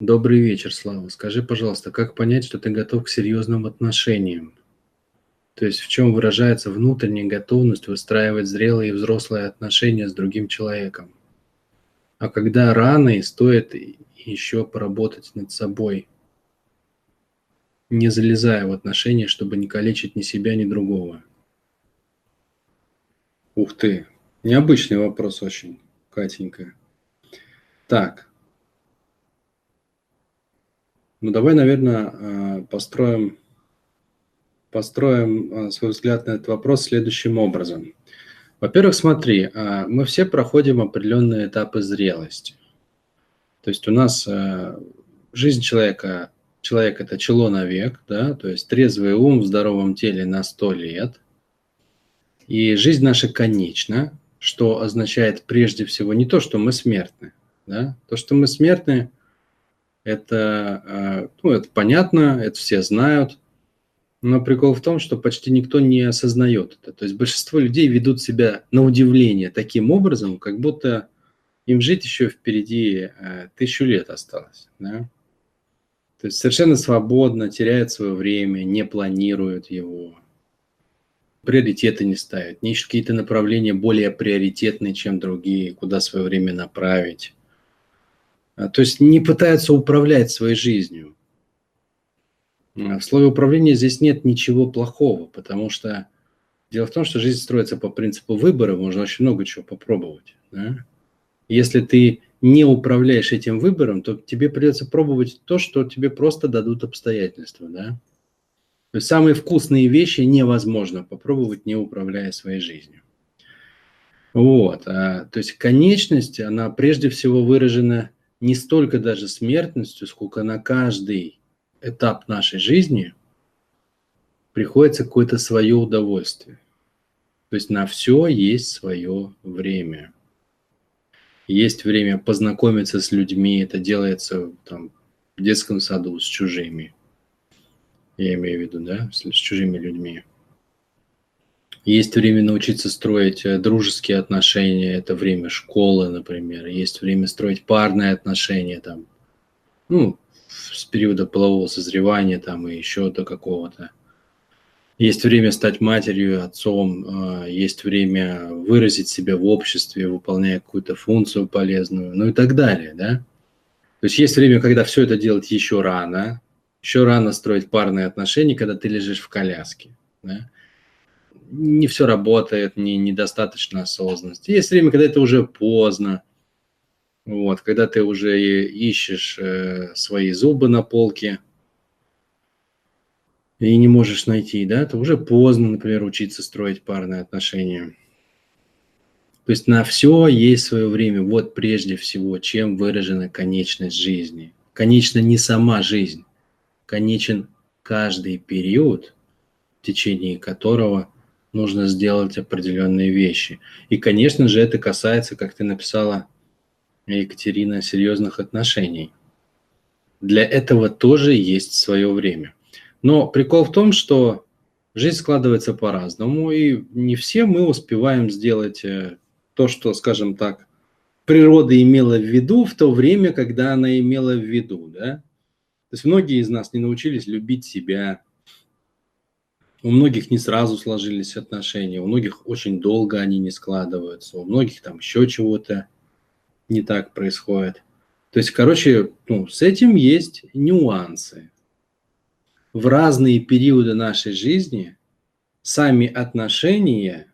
Добрый вечер, Слава. Скажи, пожалуйста, как понять, что ты готов к серьезным отношениям? То есть в чем выражается внутренняя готовность выстраивать зрелые и взрослые отношения с другим человеком? А когда рано и стоит еще поработать над собой, не залезая в отношения, чтобы не калечить ни себя, ни другого? Ух ты, необычный вопрос очень, Катенька. Так, ну давай, наверное, э, построим, построим э, свой взгляд на этот вопрос следующим образом. Во-первых, смотри, э, мы все проходим определенные этапы зрелости. То есть у нас жизнь человека, человек – это чело на век, да, то есть трезвый ум в здоровом теле на 100 лет. И жизнь наша конечна, что означает прежде всего не то, что мы смертны. Да? То, что мы смертны – это, э, ну, это понятно, это все знают. Но прикол в том, что почти никто не осознает это. То есть большинство людей ведут себя на удивление таким образом, как будто им жить еще впереди э, тысячу лет осталось. Да? То есть совершенно свободно, теряют свое время, не планируют его, приоритеты не ставят, не ищут какие-то направления более приоритетные, чем другие, куда свое время направить. А, то есть не пытаются управлять своей жизнью. А в слове управления здесь нет ничего плохого, потому что дело в том, что жизнь строится по принципу выбора, можно очень много чего попробовать. Да? Если ты не управляешь этим выбором, то тебе придется пробовать то, что тебе просто дадут обстоятельства. Да? То есть самые вкусные вещи невозможно попробовать, не управляя своей жизнью. Вот. А, то есть конечность, она прежде всего выражена не столько даже смертностью, сколько на каждый этап нашей жизни приходится какое-то свое удовольствие. То есть на все есть свое время. Есть время познакомиться с людьми, это делается там, в детском саду с чужими. Я имею в виду, да, с, с чужими людьми. Есть время научиться строить э, дружеские отношения, это время школы, например. Есть время строить парные отношения, там, ну, с периода полового созревания там и еще до какого-то. Есть время стать матерью, отцом, э, есть время выразить себя в обществе, выполняя какую-то функцию полезную, ну и так далее, да. То есть есть время, когда все это делать еще рано, еще рано строить парные отношения, когда ты лежишь в коляске, да не все работает, не, недостаточно осознанности. Есть время, когда это уже поздно, вот, когда ты уже ищешь э, свои зубы на полке и не можешь найти, да, это уже поздно, например, учиться строить парные отношения. То есть на все есть свое время. Вот прежде всего, чем выражена конечность жизни. Конечно, не сама жизнь, конечен каждый период, в течение которого – нужно сделать определенные вещи. И, конечно же, это касается, как ты написала, Екатерина, серьезных отношений. Для этого тоже есть свое время. Но прикол в том, что жизнь складывается по-разному, и не все мы успеваем сделать э, то, что, скажем так, природа имела в виду в то время, когда она имела в виду. Да? То есть многие из нас не научились любить себя, у многих не сразу сложились отношения, у многих очень долго они не складываются, у многих там еще чего-то не так происходит. То есть, короче, ну, с этим есть нюансы. В разные периоды нашей жизни сами отношения,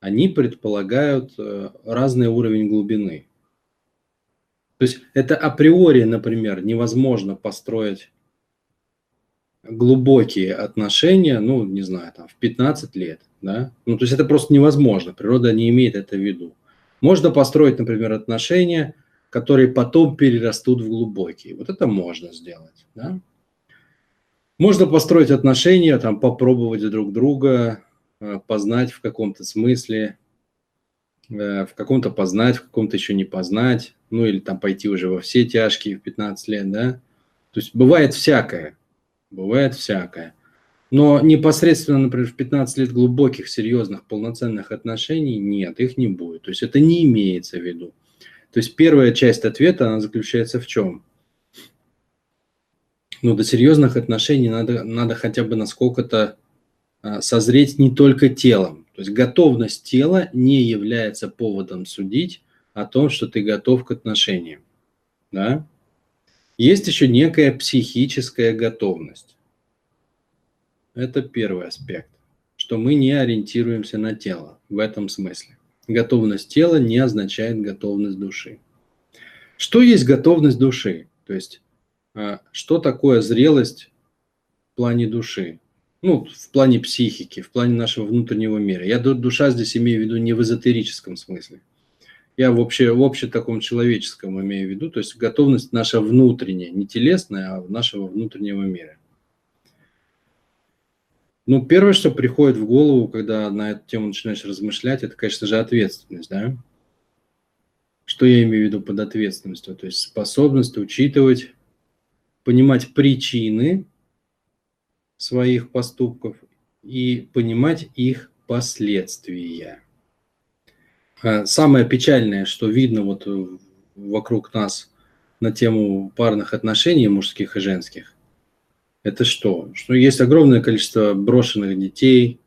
они предполагают э, разный уровень глубины. То есть это априори, например, невозможно построить глубокие отношения, ну, не знаю, там, в 15 лет, да, ну, то есть это просто невозможно, природа не имеет это в виду. Можно построить, например, отношения, которые потом перерастут в глубокие, вот это можно сделать, да. Можно построить отношения, там, попробовать друг друга, э, познать в каком-то смысле, э, в каком-то познать, в каком-то еще не познать, ну, или там пойти уже во все тяжкие в 15 лет, да. То есть бывает всякое, бывает всякое. Но непосредственно, например, в 15 лет глубоких, серьезных, полноценных отношений нет, их не будет. То есть это не имеется в виду. То есть первая часть ответа, она заключается в чем? Но до серьезных отношений надо, надо хотя бы насколько-то а, созреть не только телом. То есть готовность тела не является поводом судить о том, что ты готов к отношениям. Да? Есть еще некая психическая готовность. Это первый аспект, что мы не ориентируемся на тело в этом смысле. Готовность тела не означает готовность души. Что есть готовность души? То есть, а, что такое зрелость в плане души? Ну, в плане психики, в плане нашего внутреннего мира. Я душа здесь имею в виду не в эзотерическом смысле. Я в, обще, в обще таком человеческом имею в виду, то есть готовность наша внутренняя, не телесная, а нашего внутреннего мира. Ну, первое, что приходит в голову, когда на эту тему начинаешь размышлять, это, конечно же, ответственность, да? Что я имею в виду под ответственностью? То есть способность учитывать, понимать причины своих поступков и понимать их последствия. А самое печальное, что видно вот вокруг нас на тему парных отношений мужских и женских, это что? Что есть огромное количество брошенных детей,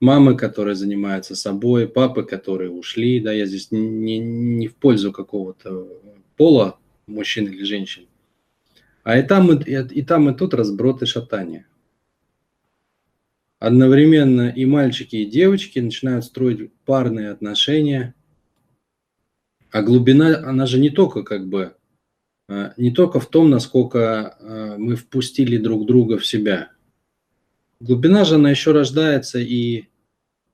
мамы, которые занимаются собой, папы, которые ушли, да, я здесь не, не в пользу какого-то пола, мужчин или женщин, а и там, и, и там, и тут разброд и шатание. Одновременно и мальчики, и девочки начинают строить парные отношения, а глубина, она же не только как бы Э, не только в том, насколько э, мы впустили друг друга в себя. Глубина же, она еще рождается и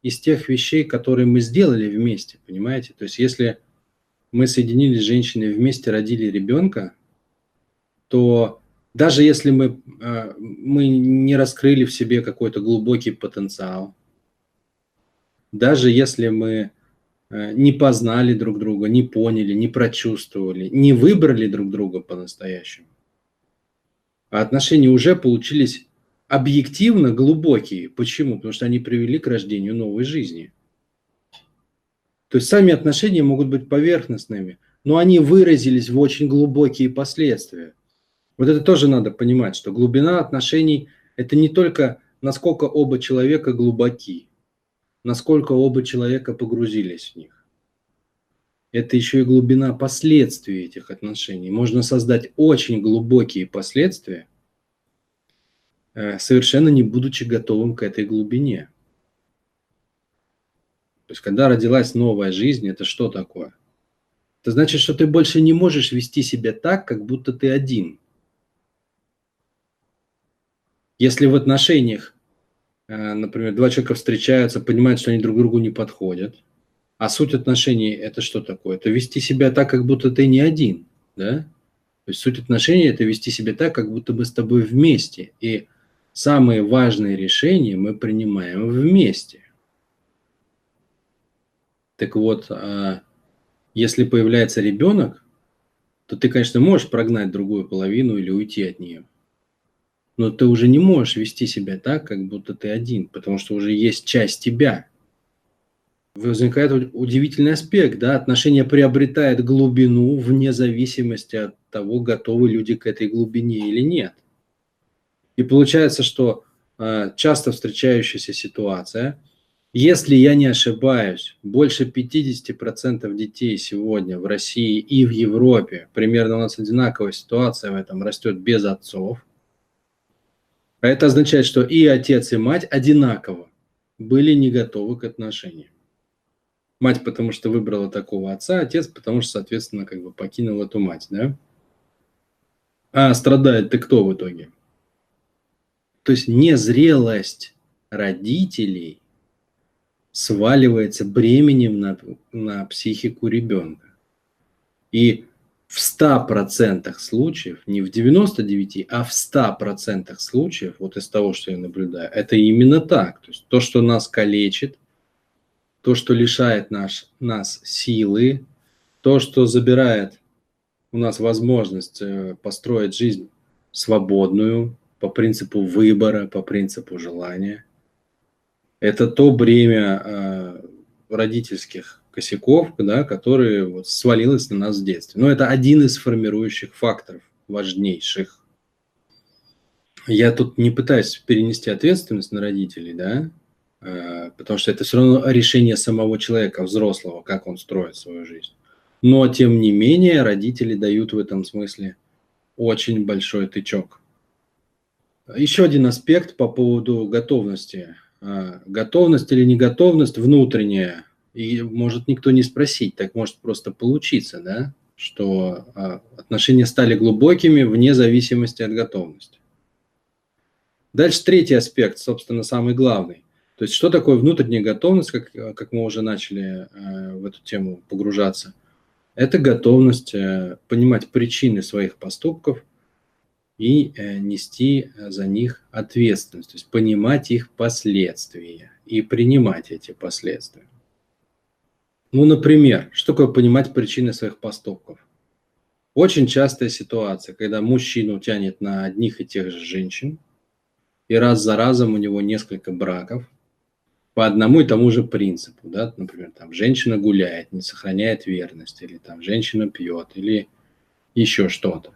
из тех вещей, которые мы сделали вместе, понимаете? То есть если мы соединились с женщиной вместе, родили ребенка, то даже если мы, э, мы не раскрыли в себе какой-то глубокий потенциал, даже если мы Э, не познали друг друга, не поняли, не прочувствовали, не выбрали друг друга по-настоящему. А отношения уже получились объективно глубокие. Почему? Потому что они привели к рождению новой жизни. То есть сами отношения могут быть поверхностными, но они выразились в очень глубокие последствия. Вот это тоже надо понимать, что глубина отношений – это не только насколько оба человека глубоки, насколько оба человека погрузились в них. Это еще и глубина последствий этих отношений. Можно создать очень глубокие последствия, э, совершенно не будучи готовым к этой глубине. То есть, когда родилась новая жизнь, это что такое? Это значит, что ты больше не можешь вести себя так, как будто ты один. Если в отношениях Э, например, два человека встречаются, понимают, что они друг другу не подходят. А суть отношений – это что такое? Это вести себя так, как будто ты не один, да? То есть суть отношений – это вести себя так, как будто мы с тобой вместе. И самые важные решения мы принимаем вместе. Так вот, а, если появляется ребенок, то ты, конечно, можешь прогнать другую половину или уйти от нее но ты уже не можешь вести себя так, как будто ты один, потому что уже есть часть тебя. Возникает удивительный аспект, да, отношение приобретает глубину вне зависимости от того, готовы люди к этой глубине или нет. И получается, что э, часто встречающаяся ситуация, если я не ошибаюсь, больше 50% детей сегодня в России и в Европе, примерно у нас одинаковая ситуация в этом, растет без отцов – а это означает, что и отец, и мать одинаково были не готовы к отношениям. Мать, потому что выбрала такого отца, отец, потому что, соответственно, как бы покинул эту мать, да? А страдает ты кто в итоге? То есть незрелость родителей сваливается бременем на, на психику ребенка. И в 100% случаев, не в 99, а в 100% случаев, вот из того, что я наблюдаю, это именно так. То есть то, что нас калечит, то, что лишает наш, нас силы, то, что забирает у нас возможность э, построить жизнь свободную, по принципу выбора, по принципу желания. Это то бремя э, родительских косяков, да, которые вот свалилось на нас в детстве. Но это один из формирующих факторов, важнейших. я тут не пытаюсь перенести ответственность на родителей, да, э, потому что это все равно решение самого человека, взрослого, как он строит свою жизнь. Но, тем не менее, родители дают в этом смысле очень большой тычок. Еще один аспект по поводу готовности. А, готовность или неготовность внутренняя. И может никто не спросить, так может просто получиться, да, что а, отношения стали глубокими вне зависимости от готовности. Дальше третий аспект, собственно, самый главный. То есть что такое внутренняя готовность, как, как мы уже начали э, в эту тему погружаться? Это готовность э, понимать причины своих поступков и э, нести за них ответственность, то есть понимать их последствия и принимать эти последствия. Ну, например, что такое понимать причины своих поступков? Очень частая ситуация, когда мужчину тянет на одних и тех же женщин – и раз за разом у него несколько браков по одному и тому же принципу, да, например, там женщина гуляет, не сохраняет верность, или там женщина пьет, или еще что-то.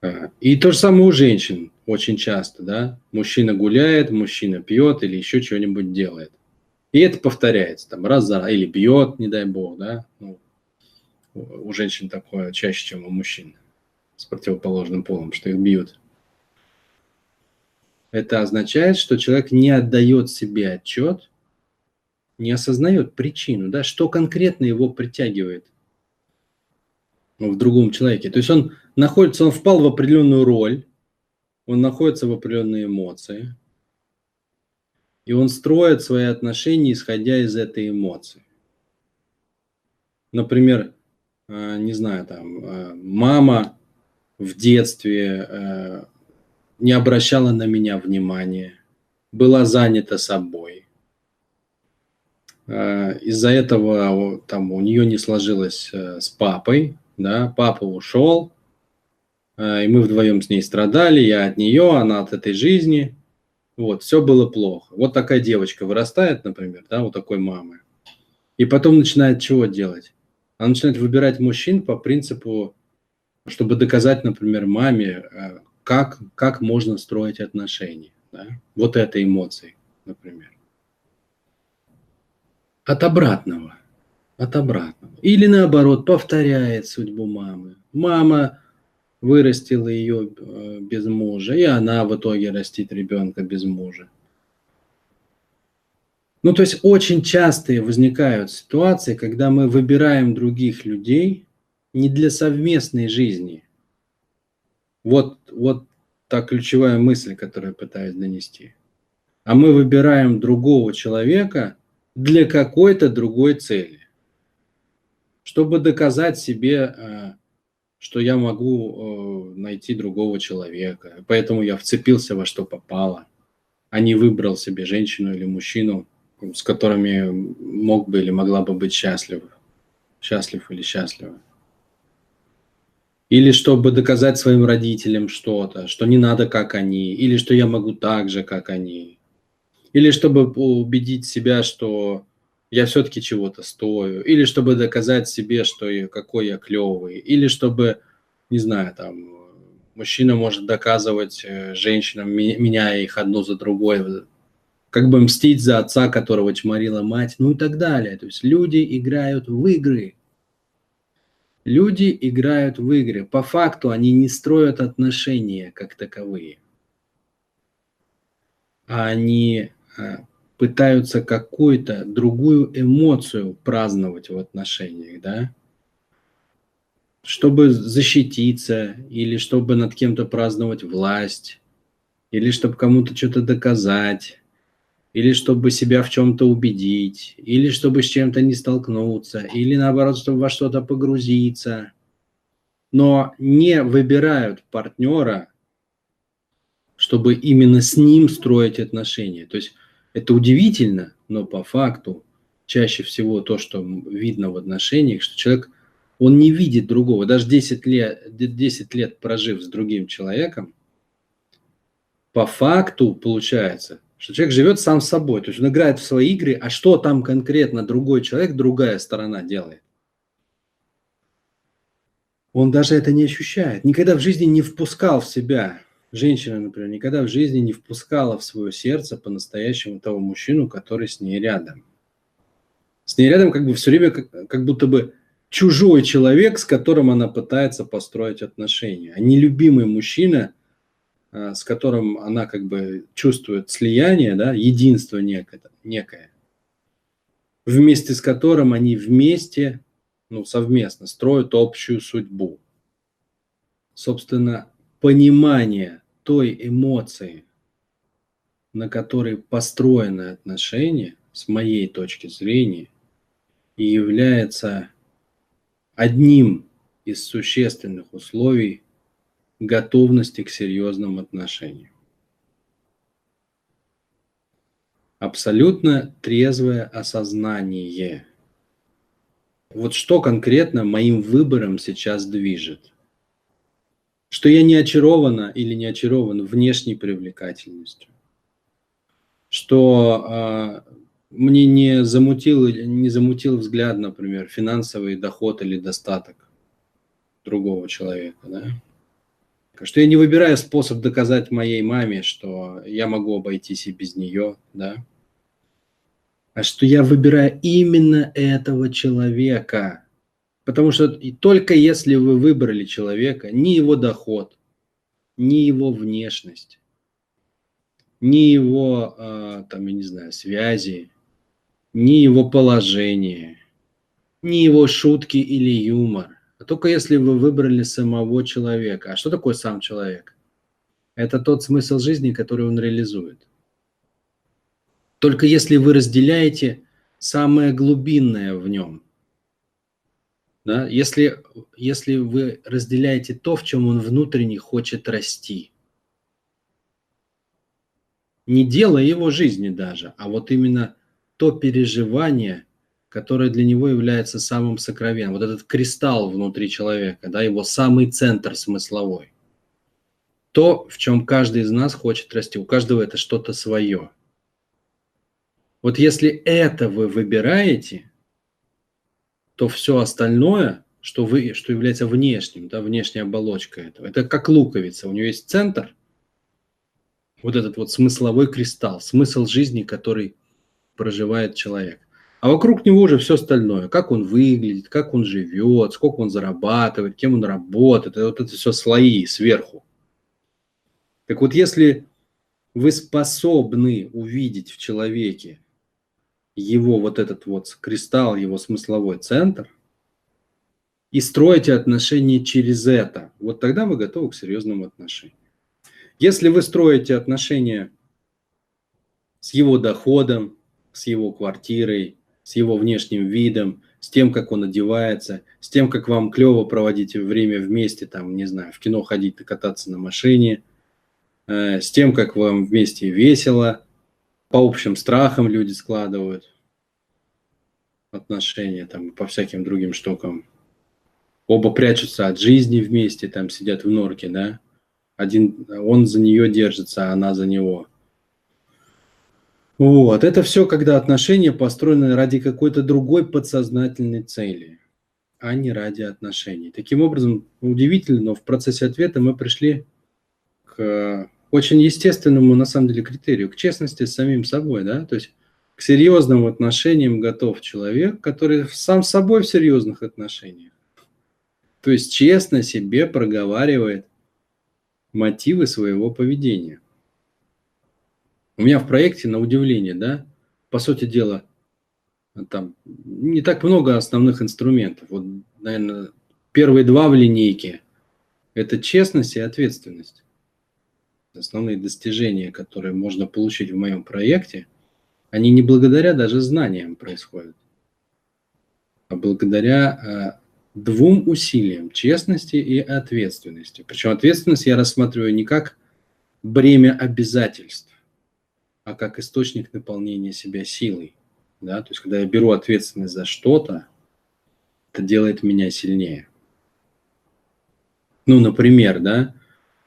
А, и то же самое у женщин очень часто, да, мужчина гуляет, мужчина пьет или еще что-нибудь делает. И это повторяется там раз за или бьет, не дай бог, да, ну, у женщин такое чаще, чем у мужчин с противоположным полом, что их бьют. Это означает, что человек не отдает себе отчет, не осознает причину, да, что конкретно его притягивает в другом человеке. То есть он находится, он впал в определенную роль, он находится в определенной эмоции, и он строит свои отношения, исходя из этой эмоции. Например, э, не знаю, там, э, мама в детстве э, не обращала на меня внимания, была занята собой. Из-за этого там у нее не сложилось с папой, да, папа ушел, и мы вдвоем с ней страдали, я от нее, она от этой жизни. Вот, все было плохо. Вот такая девочка вырастает, например, да, вот такой мамы. И потом начинает чего делать? Она начинает выбирать мужчин по принципу, чтобы доказать, например, маме, как, как можно строить отношения. Да? Вот это эмоции, например. От обратного. От обратного. Или наоборот, повторяет судьбу мамы. Мама вырастила ее э, без мужа, и она в итоге растит ребенка без мужа. Ну, то есть очень частые возникают ситуации, когда мы выбираем других людей не для совместной жизни, вот, вот та ключевая мысль, которую я пытаюсь донести. А мы выбираем другого человека для какой-то другой цели. Чтобы доказать себе, э, что я могу э, найти другого человека. Поэтому я вцепился во что попало, а не выбрал себе женщину или мужчину, с которыми мог бы или могла бы быть счастлив. Счастлив или счастлива или чтобы доказать своим родителям что-то, что не надо как они, или что я могу так же, как они, или чтобы убедить себя, что я все-таки чего-то стою, или чтобы доказать себе, что я, какой я клевый, или чтобы, не знаю, там, мужчина может доказывать э, женщинам, меняя их одну за другой, как бы мстить за отца, которого чморила мать, ну и так далее. То есть люди играют в игры – Люди играют в игры. По факту они не строят отношения как таковые. А они а, пытаются какую-то другую эмоцию праздновать в отношениях, да? Чтобы защититься, или чтобы над кем-то праздновать власть, или чтобы кому-то что-то доказать, или чтобы себя в чем-то убедить, или чтобы с чем-то не столкнуться, или наоборот, чтобы во что-то погрузиться. Но не выбирают партнера, чтобы именно с ним строить отношения. То есть это удивительно, но по факту чаще всего то, что видно в отношениях, что человек, он не видит другого. Даже 10 лет, 10 лет прожив с другим человеком, по факту получается – что человек живет сам собой, то есть он играет в свои игры, а что там конкретно другой человек, другая сторона делает? Он даже это не ощущает, никогда в жизни не впускал в себя женщина, например, никогда в жизни не впускала в свое сердце по-настоящему того мужчину, который с ней рядом. С ней рядом как бы все время как, как будто бы чужой человек, с которым она пытается построить отношения, а не любимый мужчина, а, с которым она как бы чувствует слияние, да, единство некое, некое, вместе с которым они вместе, ну, совместно строят общую судьбу. Собственно, понимание той эмоции, на которой построены отношения, с моей точки зрения, и является одним из существенных условий готовности к серьезным отношениям. Абсолютно трезвое осознание. Вот что конкретно моим выбором сейчас движет? Что я не очарована или не очарован внешней привлекательностью. Что э, мне не замутил, не замутил взгляд, например, финансовый доход или достаток другого человека, да? Что я не выбираю способ доказать моей маме, что я могу обойтись и без нее, да? А что я выбираю именно этого человека. Потому что только если вы выбрали человека, ни его доход, ни его внешность, ни его, а, там, я не знаю, связи, ни его положение, ни его шутки или юмор, а только если вы выбрали самого человека. А что такое сам человек? Это тот смысл жизни, который он реализует. Только если вы разделяете самое глубинное в нем. Да? Если, если вы разделяете то, в чем он внутренне хочет расти. Не дело его жизни даже, а вот именно то переживание, которое для него является самым сокровенным. Вот этот кристалл внутри человека, да, его самый центр смысловой. То, в чем каждый из нас хочет расти. У каждого это что-то свое. Вот если это вы выбираете, то все остальное, что, вы, что является внешним, да, внешняя оболочка этого, это как луковица. У нее есть центр, вот этот вот смысловой кристалл, смысл жизни, который проживает человек. А вокруг него уже все остальное. Как он выглядит, как он живет, сколько он зарабатывает, кем он работает. Вот это все слои сверху. Так вот, если вы способны увидеть в человеке его вот этот вот кристалл, его смысловой центр, и строите отношения через это, вот тогда вы готовы к серьезным отношениям. Если вы строите отношения с его доходом, с его квартирой, с его внешним видом, с тем, как он одевается, с тем, как вам клево проводить время вместе, там, не знаю, в кино ходить, кататься на машине, э, с тем, как вам вместе весело, по общим страхам люди складывают отношения, там, по всяким другим штукам. Оба прячутся от жизни вместе, там, сидят в норке, да, один, он за нее держится, а она за него – вот, это все, когда отношения построены ради какой-то другой подсознательной цели, а не ради отношений. Таким образом, удивительно, но в процессе ответа мы пришли к очень естественному, на самом деле, критерию, к честности с самим собой, да, то есть к серьезным отношениям готов человек, который сам с собой в серьезных отношениях. То есть честно себе проговаривает мотивы своего поведения. У меня в проекте, на удивление, да, по сути дела, там не так много основных инструментов. Вот, наверное, первые два в линейке – это честность и ответственность. Основные достижения, которые можно получить в моем проекте, они не благодаря даже знаниям происходят, а благодаря э, двум усилиям – честности и ответственности. Причем ответственность я рассматриваю не как бремя обязательств, а как источник наполнения себя силой. Да? То есть, когда я беру ответственность за что-то, это делает меня сильнее. Ну, например, да,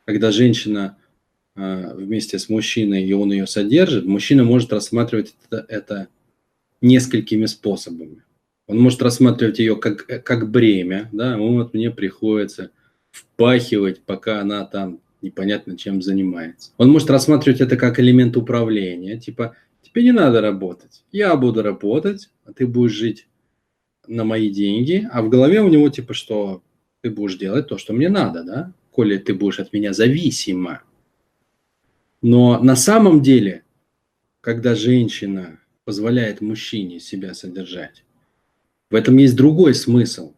когда женщина вместе с мужчиной, и он ее содержит, мужчина может рассматривать это, это несколькими способами. Он может рассматривать ее как, как бремя, да, вот мне приходится впахивать, пока она там непонятно чем занимается. Он может рассматривать это как элемент управления, типа, тебе не надо работать, я буду работать, а ты будешь жить на мои деньги, а в голове у него типа, что ты будешь делать то, что мне надо, да, коли ты будешь от меня зависима. Но на самом деле, когда женщина позволяет мужчине себя содержать, в этом есть другой смысл.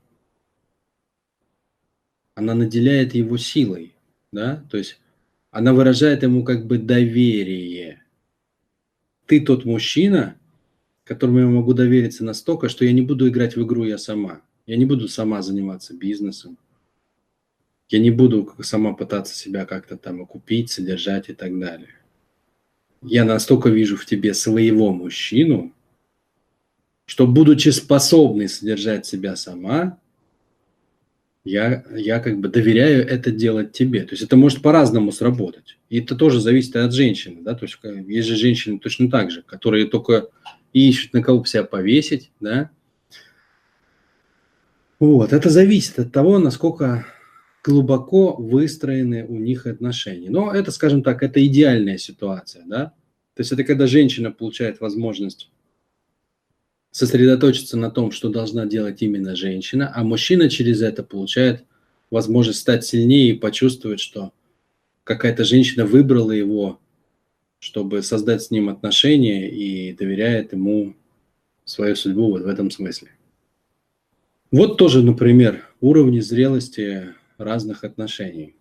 Она наделяет его силой, да, то есть она выражает ему как бы доверие. Ты тот мужчина, которому я могу довериться настолько, что я не буду играть в игру я сама. Я не буду сама заниматься бизнесом. Я не буду сама пытаться себя как-то там окупить, содержать и так далее. Я настолько вижу в тебе своего мужчину, что, будучи способной содержать себя сама, я, я как бы доверяю это делать тебе. То есть это может по-разному сработать. И это тоже зависит от женщины. Да? То есть есть же женщины точно так же, которые только ищут на кого себя повесить. Да? Вот, это зависит от того, насколько глубоко выстроены у них отношения. Но это, скажем так, это идеальная ситуация. Да? То есть это когда женщина получает возможность сосредоточиться на том, что должна делать именно женщина, а мужчина через это получает возможность стать сильнее и почувствовать, что какая-то женщина выбрала его, чтобы создать с ним отношения и доверяет ему свою судьбу вот в этом смысле. Вот тоже, например, уровни зрелости разных отношений.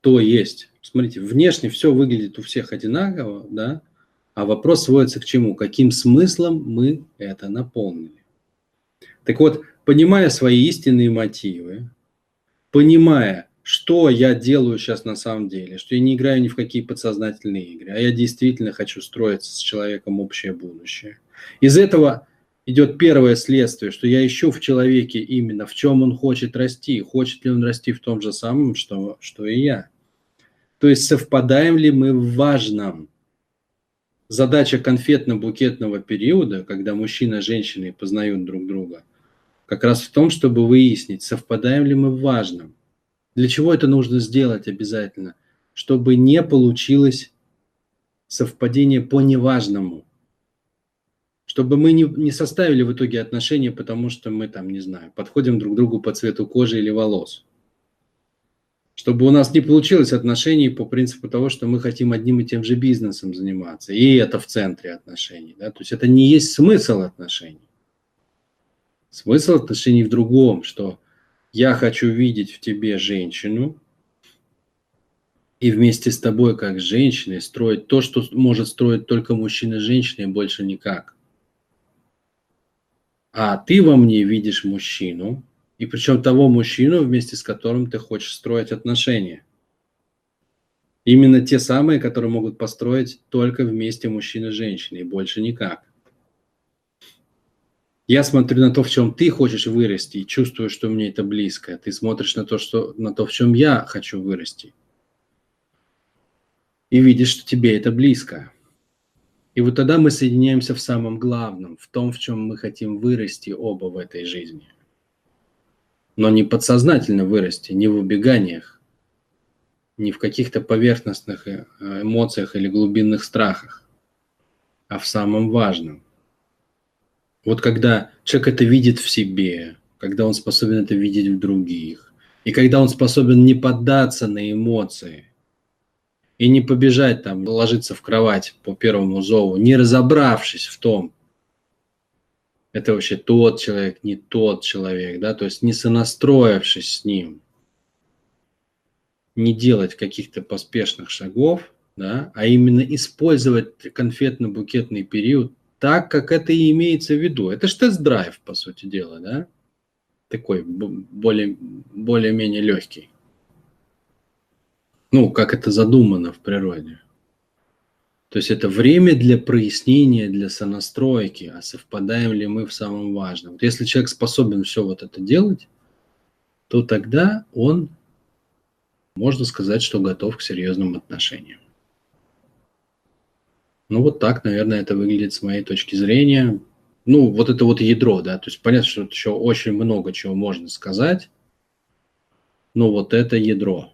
То есть, смотрите, внешне все выглядит у всех одинаково, да, а вопрос сводится к чему? Каким смыслом мы это наполнили? Так вот, понимая свои истинные мотивы, понимая, что я делаю сейчас на самом деле, что я не играю ни в какие подсознательные игры, а я действительно хочу строиться с человеком общее будущее. Из этого идет первое следствие, что я ищу в человеке именно, в чем он хочет расти, хочет ли он расти в том же самом, что, что и я. То есть совпадаем ли мы в важном – задача конфетно-букетного периода, когда мужчина и женщина познают друг друга, как раз в том, чтобы выяснить, совпадаем ли мы в важном. Для чего это нужно сделать обязательно? Чтобы не получилось совпадение по неважному. Чтобы мы не, не составили в итоге отношения, потому что мы там, не знаю, подходим друг к другу по цвету кожи или волос чтобы у нас не получилось отношений по принципу того, что мы хотим одним и тем же бизнесом заниматься, и это в центре отношений. Да? То есть это не есть смысл отношений. Смысл отношений в другом, что я хочу видеть в тебе женщину, и вместе с тобой, как с женщиной, строить то, что может строить только мужчина и женщина, и больше никак. А ты во мне видишь мужчину, и причем того мужчину, вместе с которым ты хочешь строить отношения. Именно те самые, которые могут построить только вместе мужчина и женщина, и больше никак. Я смотрю на то, в чем ты хочешь вырасти, и чувствую, что мне это близко. Ты смотришь на то, что, на то, в чем я хочу вырасти. И видишь, что тебе это близко. И вот тогда мы соединяемся в самом главном, в том, в чем мы хотим вырасти оба в этой жизни но не подсознательно вырасти, не в убеганиях, не в каких-то поверхностных э, эмоциях или глубинных страхах, а в самом важном. Вот когда человек это видит в себе, когда он способен это видеть в других, и когда он способен не поддаться на эмоции и не побежать там, ложиться в кровать по первому зову, не разобравшись в том, это вообще тот человек, не тот человек, да, то есть не сонастроившись с ним, не делать каких-то поспешных шагов, да, а именно использовать конфетно-букетный период так, как это и имеется в виду. Это же тест-драйв, по сути дела, да, такой более, более-менее легкий. Ну, как это задумано в природе. То есть это время для прояснения, для сонастройки, а совпадаем ли мы в самом важном. Вот если человек способен все вот это делать, то тогда он, можно сказать, что готов к серьезным отношениям. Ну вот так, наверное, это выглядит с моей точки зрения. Ну, вот это вот ядро, да, то есть понятно, что еще очень много чего можно сказать. но вот это ядро.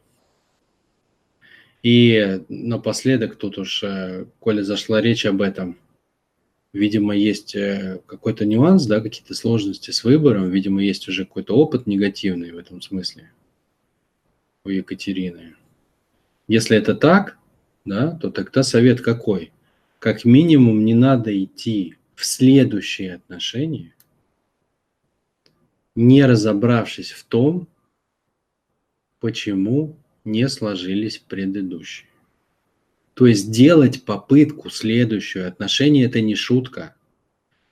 И напоследок, тут уж, э, коли зашла речь об этом, видимо, есть э, какой-то нюанс, да, какие-то сложности с выбором, видимо, есть уже какой-то опыт негативный в этом смысле у Екатерины. Если это так, да, то тогда совет какой? Как минимум не надо идти в следующие отношения, не разобравшись в том, почему не сложились предыдущие. То есть делать попытку следующую. Отношения – это не шутка.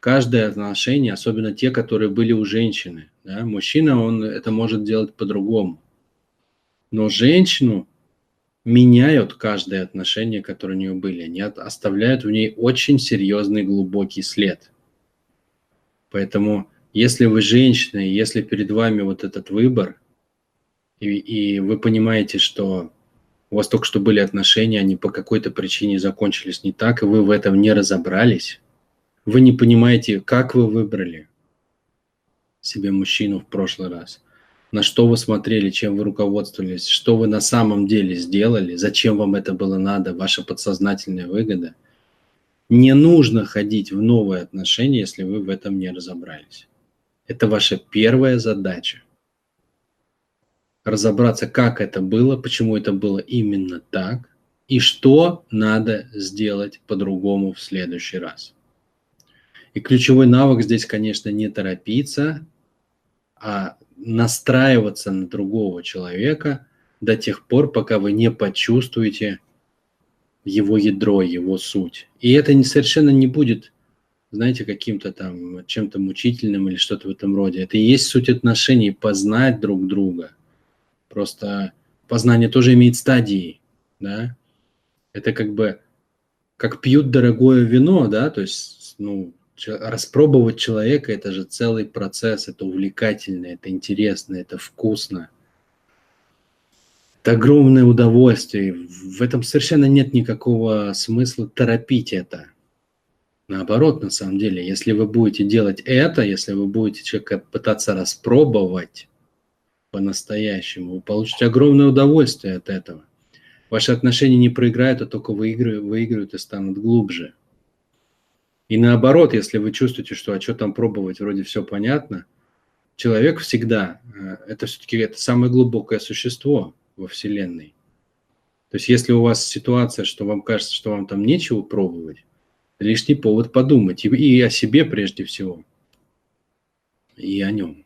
Каждое отношение, особенно те, которые были у женщины. Да? Мужчина, он это может делать по-другому. Но женщину меняют каждое отношение, которое у нее были. Они оставляют в ней очень серьезный глубокий след. Поэтому, если вы женщина, если перед вами вот этот выбор, и, и вы понимаете, что у вас только что были отношения, они по какой-то причине закончились не так, и вы в этом не разобрались, вы не понимаете, как вы выбрали себе мужчину в прошлый раз, на что вы смотрели, чем вы руководствовались, что вы на самом деле сделали, зачем вам это было надо, ваша подсознательная выгода. Не нужно ходить в новые отношения, если вы в этом не разобрались. Это ваша первая задача разобраться, как это было, почему это было именно так, и что надо сделать по-другому в следующий раз. И ключевой навык здесь, конечно, не торопиться, а настраиваться на другого человека до тех пор, пока вы не почувствуете его ядро, его суть. И это не, совершенно не будет, знаете, каким-то там чем-то мучительным или что-то в этом роде. Это и есть суть отношений, познать друг друга – Просто познание тоже имеет стадии, да. Это как бы как пьют дорогое вино, да, то есть, ну, распробовать человека – это же целый процесс, это увлекательно, это интересно, это вкусно. Это огромное удовольствие. В этом совершенно нет никакого смысла торопить это. Наоборот, на самом деле, если вы будете делать это, если вы будете человека пытаться распробовать, по-настоящему. Вы получите огромное удовольствие от этого. Ваши отношения не проиграют, а только выигрывают, выигрывают и станут глубже. И наоборот, если вы чувствуете, что а что там пробовать, вроде все понятно, человек всегда, э, это все-таки это самое глубокое существо во Вселенной. То есть если у вас ситуация, что вам кажется, что вам там нечего пробовать, лишний повод подумать и, и о себе прежде всего, и о нем.